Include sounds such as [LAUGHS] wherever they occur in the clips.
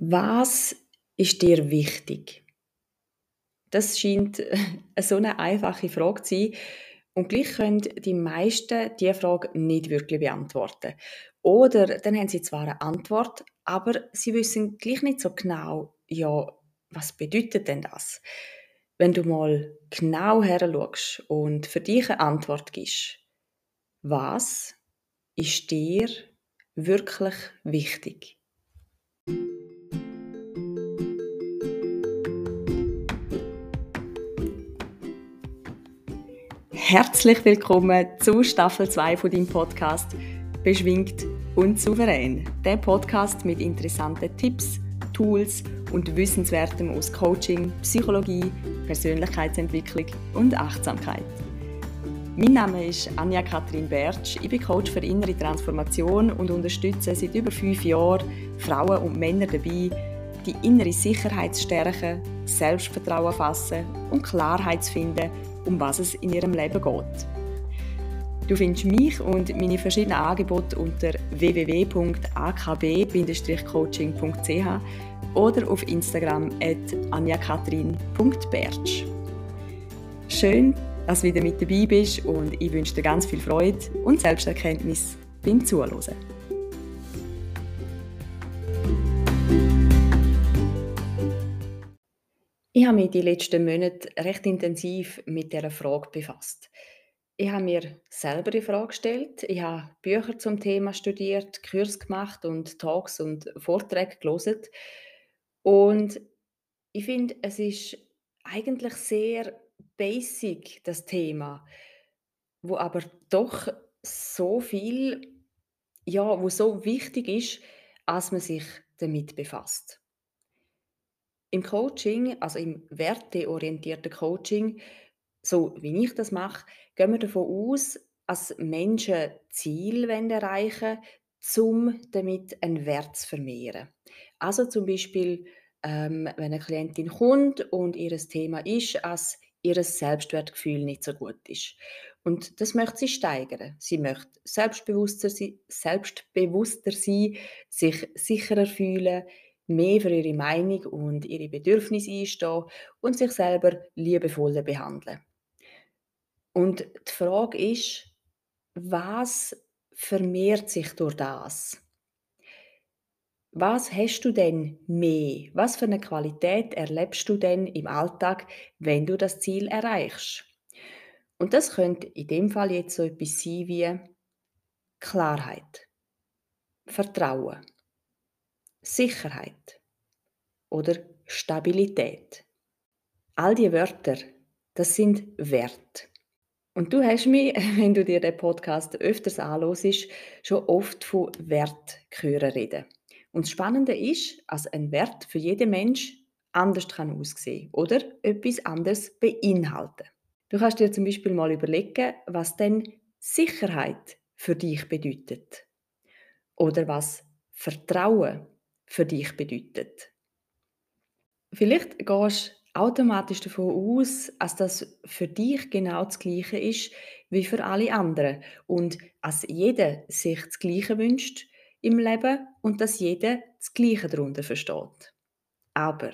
Was ist dir wichtig? Das scheint so eine einfache Frage zu sein. Und gleich können die meisten diese Frage nicht wirklich beantworten. Oder dann haben sie zwar eine Antwort, aber sie wissen gleich nicht so genau, ja, was bedeutet denn das? Wenn du mal genau her und für dich eine Antwort gibst, was ist dir wirklich wichtig? Herzlich willkommen zu Staffel 2 von deinem Podcast Beschwingt und souverän. Der Podcast mit interessanten Tipps, Tools und Wissenswertem aus Coaching, Psychologie, Persönlichkeitsentwicklung und Achtsamkeit. Mein Name ist Anja Kathrin Bertsch. Ich bin Coach für innere Transformation und unterstütze seit über fünf Jahren Frauen und Männer dabei, die innere Sicherheit stärken, Selbstvertrauen fassen und Klarheit zu finden um was es in ihrem Leben geht. Du findest mich und meine verschiedenen Angebote unter www.akb-coaching.ch oder auf Instagram at anjakatrin.bertsch. Schön, dass du wieder mit dabei bist und ich wünsche dir ganz viel Freude und Selbsterkenntnis beim Zuhören. Ich habe mich die letzten Monate recht intensiv mit dieser Frage befasst. Ich habe mir selber die Frage gestellt. Ich habe Bücher zum Thema studiert, Kurs gemacht und Talks und Vorträge gelesen. Und ich finde, es ist eigentlich sehr basic, das Thema, wo aber doch so viel, ja, wo so wichtig ist, als man sich damit befasst. Im Coaching, also im werteorientierten Coaching, so wie ich das mache, gehen wir davon aus, dass Menschen Ziel erreichen um damit einen Wert zu vermehren. Also zum Beispiel, ähm, wenn eine Klientin kommt und ihr Thema ist, dass ihr Selbstwertgefühl nicht so gut ist. Und das möchte sie steigern. Sie möchte selbstbewusster sein, selbstbewusster sein sich sicherer fühlen, mehr für ihre Meinung und ihre Bedürfnisse einstehen und sich selber liebevoller behandeln. Und die Frage ist, was vermehrt sich durch das? Was hast du denn mehr? Was für eine Qualität erlebst du denn im Alltag, wenn du das Ziel erreichst? Und das könnte in dem Fall jetzt so etwas sein wie Klarheit, Vertrauen, Sicherheit oder Stabilität. All die Wörter, das sind Wert. Und du hast mich, [LAUGHS] wenn du dir den Podcast öfters anhörst, schon oft von Wert hören reden. Und das Spannende ist, dass ein Wert für jeden Mensch anders kann aussehen oder etwas anderes beinhalten. Du kannst dir zum Beispiel mal überlegen, was denn Sicherheit für dich bedeutet oder was Vertrauen für dich bedeutet. Vielleicht gehst du automatisch davon aus, dass das für dich genau das Gleiche ist wie für alle anderen und dass jeder sich das Gleiche wünscht im Leben und dass jeder das Gleiche darunter versteht. Aber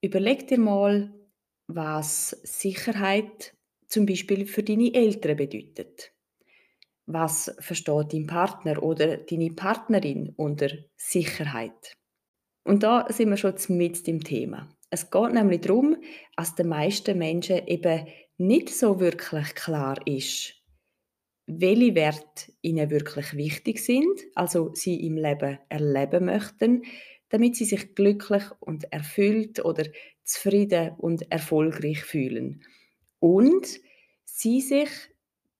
überleg dir mal, was Sicherheit zum Beispiel für deine Eltern bedeutet. Was versteht dein Partner oder deine Partnerin unter Sicherheit? Und da sind wir schon mit dem Thema. Es geht nämlich darum, dass den meisten Menschen eben nicht so wirklich klar ist, welche Werte ihnen wirklich wichtig sind, also sie im Leben erleben möchten, damit sie sich glücklich und erfüllt oder zufrieden und erfolgreich fühlen. Und sie sich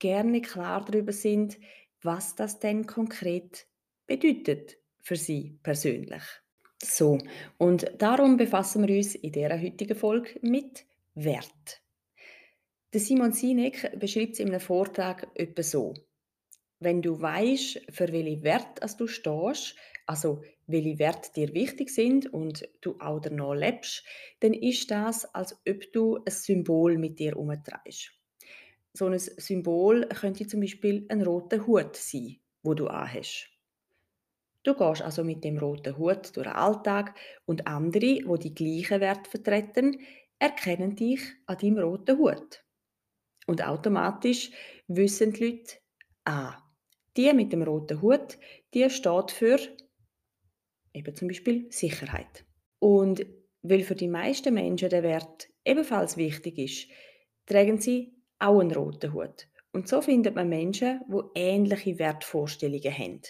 gerne klar darüber sind, was das denn konkret bedeutet für sie persönlich. So, und darum befassen wir uns in dieser heutigen Folge mit Wert. Der Simon Sinek beschreibt es in einem Vortrag etwa so. Wenn du weißt, für welche Wert du stehst, also welche Werte dir wichtig sind und du auch danach lebst, dann ist das, als ob du ein Symbol mit dir umtreibst. So ein Symbol könnte zum Beispiel ein roter Hut sein, wo du anhast. Du gehst also mit dem roten Hut durch den Alltag und andere, wo die, gleichen Werte vertreten, erkennen dich an deinem roten Hut. Und automatisch wissen die Leute, ah, die mit dem roten Hut, die steht für eben zum Beispiel Sicherheit. Und weil für die meisten Menschen der Wert ebenfalls wichtig ist, tragen sie auch einen roten Hut. Und so findet man Menschen, die ähnliche Wertvorstellungen haben.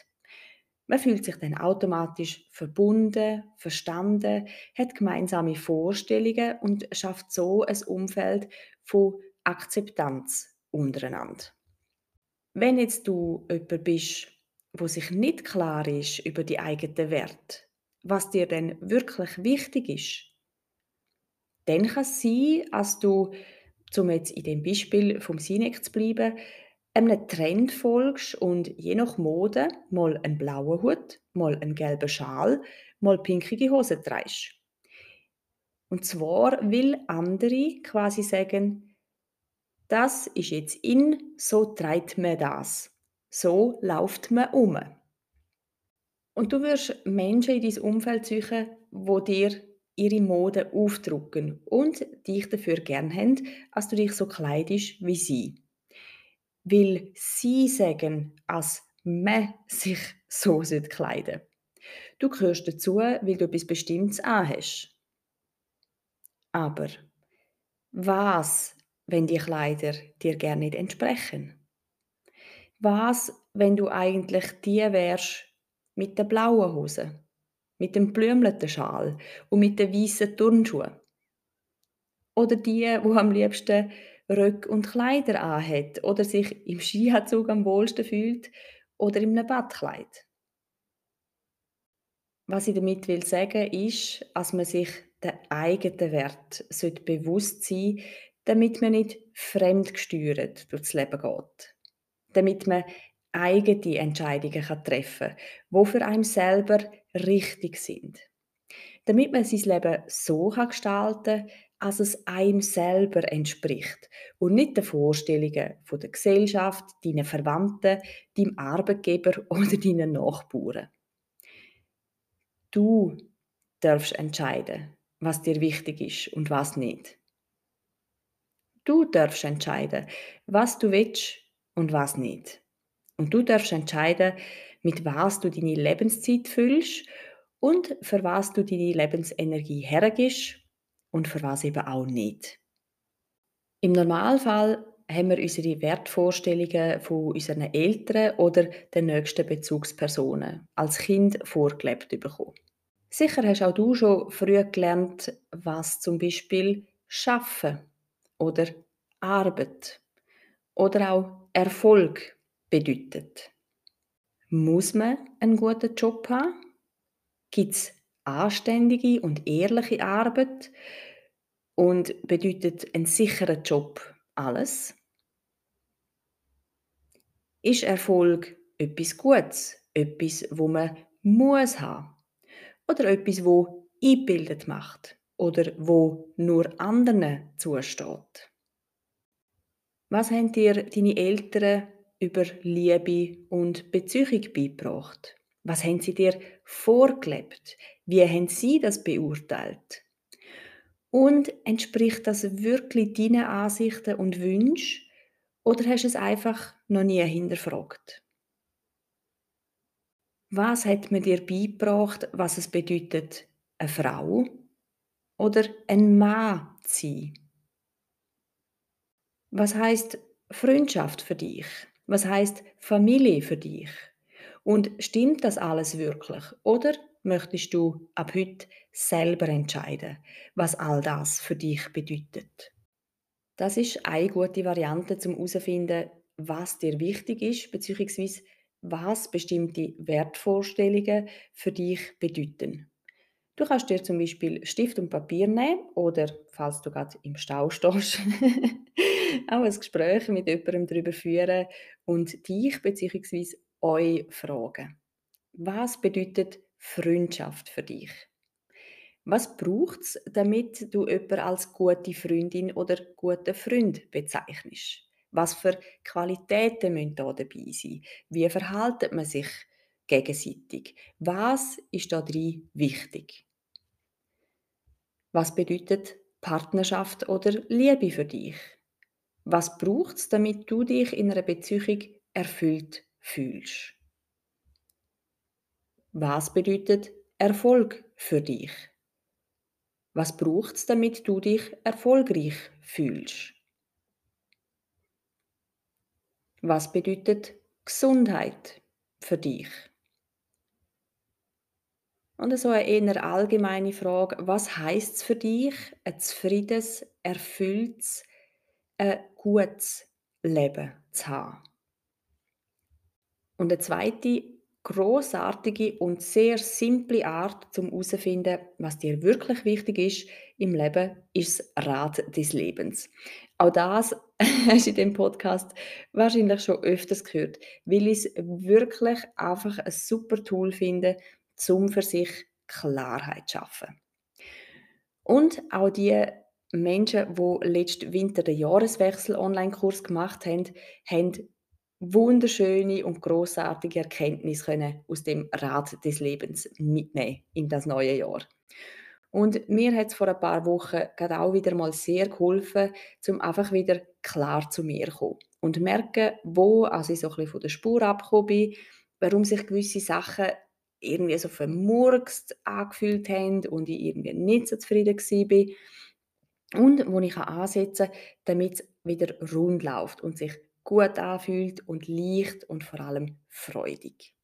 Man fühlt sich dann automatisch verbunden, verstanden, hat gemeinsame Vorstellungen und schafft so ein Umfeld von Akzeptanz untereinander. Wenn jetzt du jemand bist, wo sich nicht klar ist über die eigenen Werte, was dir denn wirklich wichtig ist, dann kann es sein, dass du, um jetzt in dem Beispiel vom Sinex zu bleiben, einem Trend folgst und je nach Mode mal einen blauen Hut, mal einen gelben Schal, mal pinkige Hose trägst. Und zwar will andere quasi sagen, das ist jetzt in, so treibt man das. So läuft man um. Und du wirst Menschen in dein Umfeld suchen, wo dir ihre Mode aufdrucken und dich dafür gern haben, dass du dich so kleidest wie sie. Weil sie sagen, als man sich [LAUGHS] so kleiden. Du gehörst dazu, weil du etwas Bestimmtes anhast. Aber was, wenn die Kleider dir gerne nicht entsprechen? Was, wenn du eigentlich die wärst mit der blauen Hose, mit dem blümleten Schal und mit den weißen Turnschuhen? Oder die, wo am liebsten Röcke und Kleider anhat oder sich im Skianzug am wohlsten fühlt oder in einem Badkleid. Was ich damit will sagen, ist, dass man sich den eigenen Wert bewusst sein damit man nicht fremdgesteuert durchs Leben geht. Damit man eigene Entscheidungen treffen kann, die für einen selber richtig sind. Damit man sein Leben so gestalten kann, als es einem selber entspricht und nicht den Vorstellungen der Gesellschaft, deinen Verwandten, deinem Arbeitgeber [LAUGHS] oder deinen Nachbarn. Du darfst entscheiden, was dir wichtig ist und was nicht. Du darfst entscheiden, was du willst und was nicht. Und du darfst entscheiden, mit was du deine Lebenszeit füllst und für was du deine Lebensenergie hergibst und für was eben auch nicht. Im Normalfall haben wir unsere Wertvorstellungen von unseren Eltern oder den nächsten Bezugspersonen als Kind vorgelebt bekommen. Sicher hast auch du schon früh gelernt, was zum Beispiel Schaffen oder Arbeit oder auch Erfolg bedeutet. Muss man einen guten Job haben? Gibt es anständige und ehrliche Arbeit und bedeutet ein sicherer Job alles? Ist Erfolg etwas Gutes, etwas, wo man muss haben oder etwas, wo eingebildet macht oder wo nur anderen zusteht? Was haben dir deine Eltern über Liebe und Beziehung beigebracht? Was haben sie dir vorgelebt? Wie haben sie das beurteilt? Und entspricht das wirklich deinen Ansichten und Wünschen oder hast du es einfach noch nie hinterfragt? Was hat man dir beigebracht, was es bedeutet, eine Frau oder ein Mann zu sein? Was heißt Freundschaft für dich? Was heißt Familie für dich? Und stimmt das alles wirklich? Oder möchtest du ab heute selber entscheiden, was all das für dich bedeutet? Das ist eine gute Variante, zum herauszufinden, was dir wichtig ist, beziehungsweise was bestimmte Wertvorstellungen für dich bedeuten. Du kannst dir zum Beispiel Stift und Papier nehmen oder, falls du gerade im Stau stehst, [LAUGHS] [LAUGHS] auch ein Gespräch mit jemandem darüber führen und dich bzw euch fragen. Was bedeutet Freundschaft für dich? Was braucht es, damit du jemanden als gute Freundin oder guten Freund bezeichnest? Was für Qualitäten müssen da dabei sein? Wie verhaltet man sich gegenseitig. Was ist da wichtig? Was bedeutet Partnerschaft oder Liebe für dich? Was braucht es, damit du dich in einer Beziehung erfüllt fühlst? Was bedeutet Erfolg für dich? Was braucht es, damit du dich erfolgreich fühlst? Was bedeutet Gesundheit für dich? Und so eine eher allgemeine Frage, was heißt es für dich, ein zufriedenes, erfülltes, ein gutes Leben zu haben? Und eine zweite großartige und sehr simple Art zum herauszufinden, was dir wirklich wichtig ist im Leben, ist das Rad des Lebens. Auch das [LAUGHS] hast du in dem Podcast wahrscheinlich schon öfters gehört, weil ich es wirklich einfach ein super Tool finde, um für sich Klarheit zu schaffen. Und auch die Menschen, die letzten Winter den Jahreswechsel Online-Kurs gemacht haben, haben wunderschöne und großartige Erkenntnisse können aus dem Rad des Lebens mitnehmen in das neue Jahr. Und mir hat es vor ein paar Wochen gerade auch wieder mal sehr geholfen, um einfach wieder klar zu mir zu kommen und merken, wo also ich so ein bisschen von der Spur abgekommen bin, warum sich gewisse Sachen irgendwie so vermurkst angefühlt haben und ich irgendwie nicht so zufrieden war. Und wo ich ansetzen kann, damit es wieder rund läuft und sich gut anfühlt und leicht und vor allem freudig.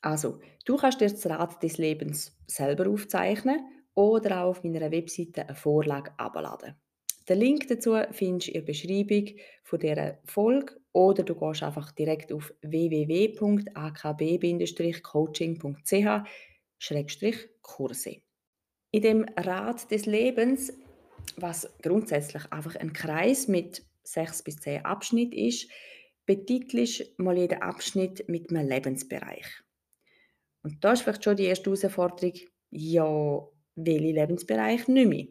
Also, du kannst dir das Rad des Lebens selber aufzeichnen oder auch auf meiner Webseite eine Vorlage abladen. Den Link dazu findest du in der Beschreibung von dieser Folge oder du gehst einfach direkt auf www.akb-coaching.ch-kurse. In dem Rad des Lebens, was grundsätzlich einfach ein Kreis mit sechs bis zehn Abschnitt ist, betitelst mal jeden Abschnitt mit einem Lebensbereich. Und da ist vielleicht schon die erste Herausforderung, ja, welche Lebensbereich nicht mehr.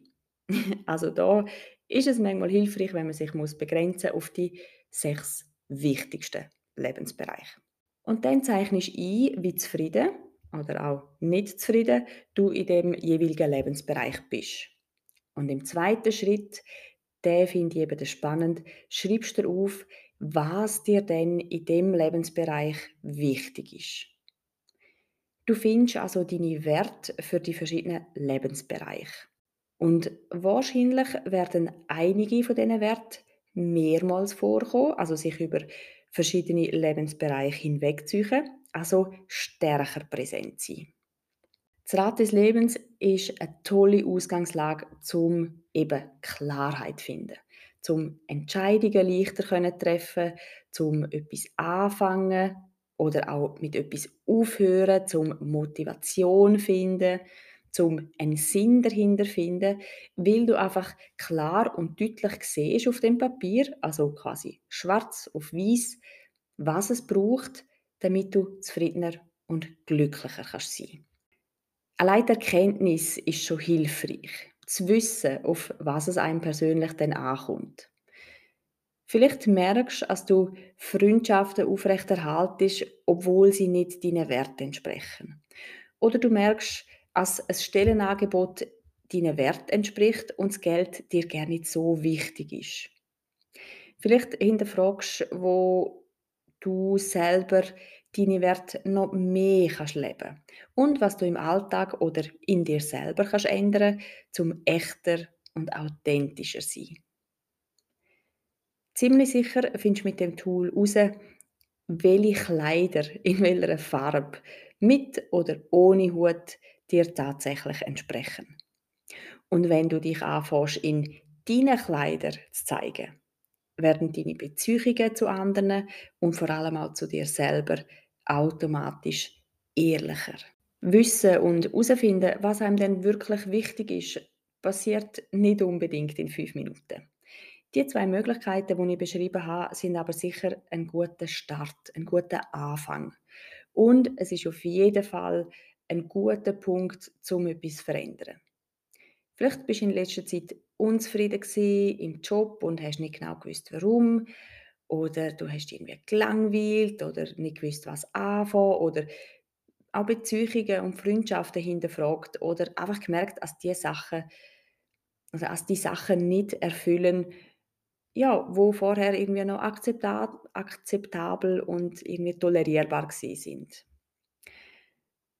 [LAUGHS] also da ist es manchmal hilfreich, wenn man sich muss begrenzen auf die sechs wichtigsten Lebensbereiche. Und dann zeichnest du ein, wie zufrieden oder auch nicht zufrieden du in dem jeweiligen Lebensbereich bist. Und im zweiten Schritt den finde ich eben spannend, schreibst du auf, was dir denn in dem Lebensbereich wichtig ist. Du findest also deine Werte für die verschiedenen Lebensbereiche. Und wahrscheinlich werden einige von diesen Werten mehrmals vorkommen, also sich über verschiedene Lebensbereiche hinwegziehen, also stärker präsent sein. Das Rad des Lebens ist eine tolle Ausgangslage, um eben Klarheit zu finden, um Entscheidungen leichter zu treffen, um etwas anfangen oder auch mit etwas aufhören, um Motivation zu finden, um einen Sinn dahinter zu finden, weil du einfach klar und deutlich siehst auf dem Papier, also quasi schwarz auf weiß, was es braucht, damit du zufriedener und glücklicher kannst sein. Allein die Erkenntnis ist schon hilfreich, zu wissen, auf was es einem persönlich dann ankommt. Vielleicht merkst du, dass du Freundschaften aufrechterhaltest, obwohl sie nicht deinen Werten entsprechen. Oder du merkst, dass ein Stellenangebot deinen Wert entspricht und das Geld dir gar nicht so wichtig ist. Vielleicht hinterfragst du, wo du selber deine Werte noch mehr kannst leben und was du im Alltag oder in dir selber kannst ändern, zum echter und authentischer sein. Ziemlich sicher findest du mit dem Tool heraus, welche Kleider [LAUGHS] in welcher Farbe mit oder ohne Hut dir tatsächlich entsprechen. Und wenn du dich anfängst, in deinen Kleider zu zeigen, werden deine Beziehungen zu anderen und vor allem auch zu dir selber automatisch ehrlicher. Wissen und herausfinden, was einem denn wirklich wichtig ist, passiert nicht unbedingt in fünf Minuten. Die zwei Möglichkeiten, die ich beschrieben habe, sind aber sicher ein guter Start, ein guter Anfang. Und es ist auf jeden Fall ein guter Punkt, um etwas zu verändern. Vielleicht bist du in letzter Zeit unzufrieden im Job und hast nicht genau gewusst, warum oder du hast irgendwie gelangweilt oder nicht gewusst, was anfangen oder auch Beziehungen und Freundschaften hinterfragt oder einfach gemerkt, dass die Sachen, also als die Sachen nicht erfüllen, ja, wo vorher irgendwie noch akzepta akzeptabel und irgendwie tolerierbar gewesen sind.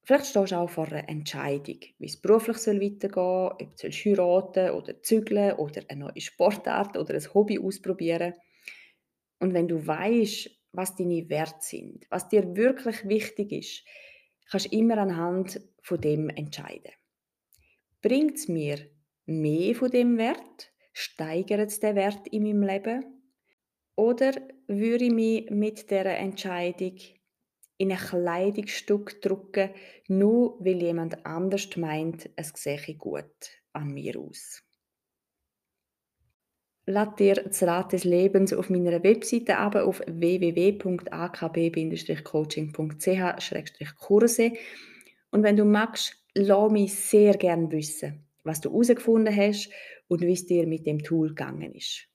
Vielleicht stehst du auch vor einer Entscheidung, wie es beruflich soll weitergehen soll, ob du heiraten oder zügeln oder eine neue Sportart oder ein Hobby ausprobieren. Und wenn du weißt, was deine Werte sind, was dir wirklich wichtig ist, kannst du immer anhand von dem entscheiden. Bringt es mir mehr von dem Wert? Steigert es den Wert in meinem Leben? Oder würde ich mich mit dieser Entscheidung in ein Kleidungsstück drücken, nur weil jemand anders meint, es sehe gut an mir aus? Lad dir das Rad des Lebens auf meiner Webseite ab auf www.akb-coaching.ch-kurse und wenn du magst, lass mich sehr gerne wissen, was du herausgefunden hast und wie es dir mit dem Tool gegangen ist.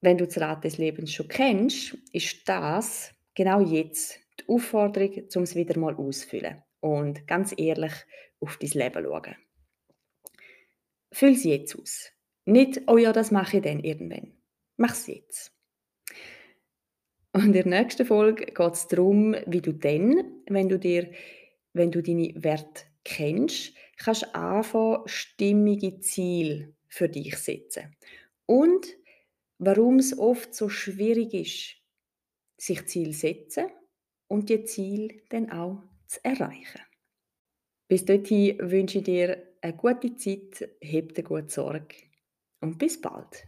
Wenn du das Rad des Lebens schon kennst, ist das genau jetzt die Aufforderung, um es wieder mal auszufüllen und ganz ehrlich auf dein Leben schauen. Füll es jetzt aus. Nicht, oh ja, das mache ich dann irgendwann. Mach es jetzt. Und in der nächsten Folge geht es darum, wie du dann, wenn du dir, wenn du deine Werte kennst, kannst anfangen, stimmige Ziele für dich setzen. Und warum es oft so schwierig ist, sich Ziel setzen und die Ziel dann auch zu erreichen. Bis dorthin wünsche ich dir eine gute Zeit, heb dir gut Sorge und bis bald.